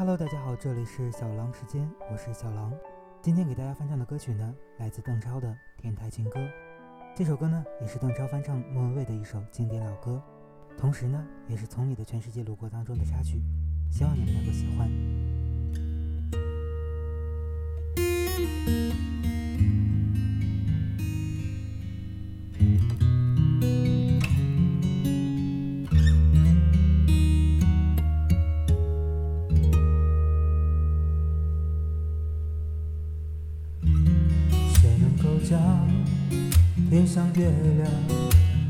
Hello，大家好，这里是小狼时间，我是小狼。今天给大家翻唱的歌曲呢，来自邓超的《天台情歌》。这首歌呢，也是邓超翻唱莫文蔚的一首经典老歌，同时呢，也是《从你的全世界路过》当中的插曲。希望你们能够喜欢。将天上月亮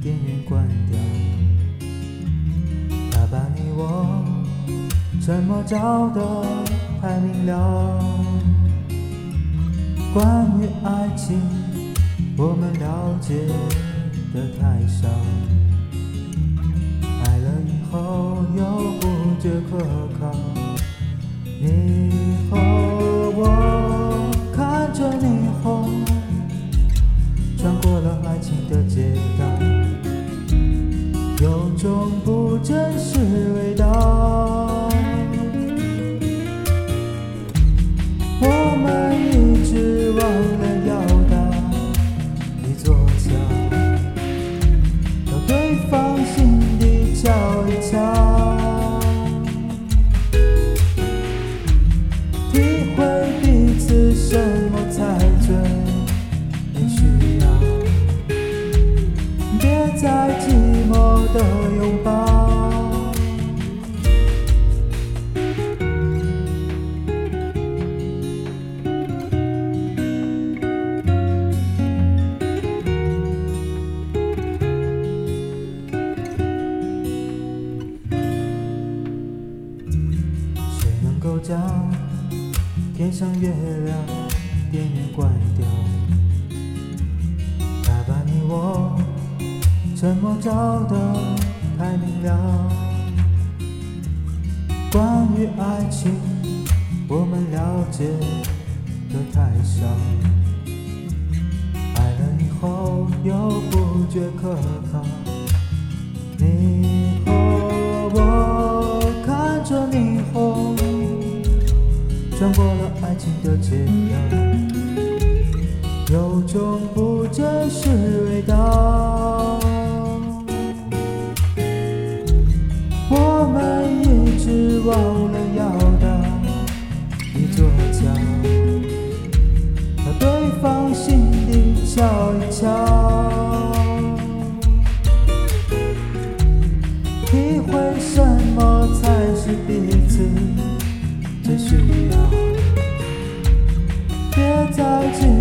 电源关掉，他把你我沉默照得太明了。关于爱情，我们了解的太少，爱了以后又不觉可靠。你的拥抱，谁能够将天上月亮沉默照得太明了。关于爱情，我们了解的太少。爱了以后又不觉可靠。你和我看着霓虹，穿过了爱情的街道，有种不真实忘了要的一座桥，把对方心底瞧一瞧，体会什么才是彼此最需要，别再执。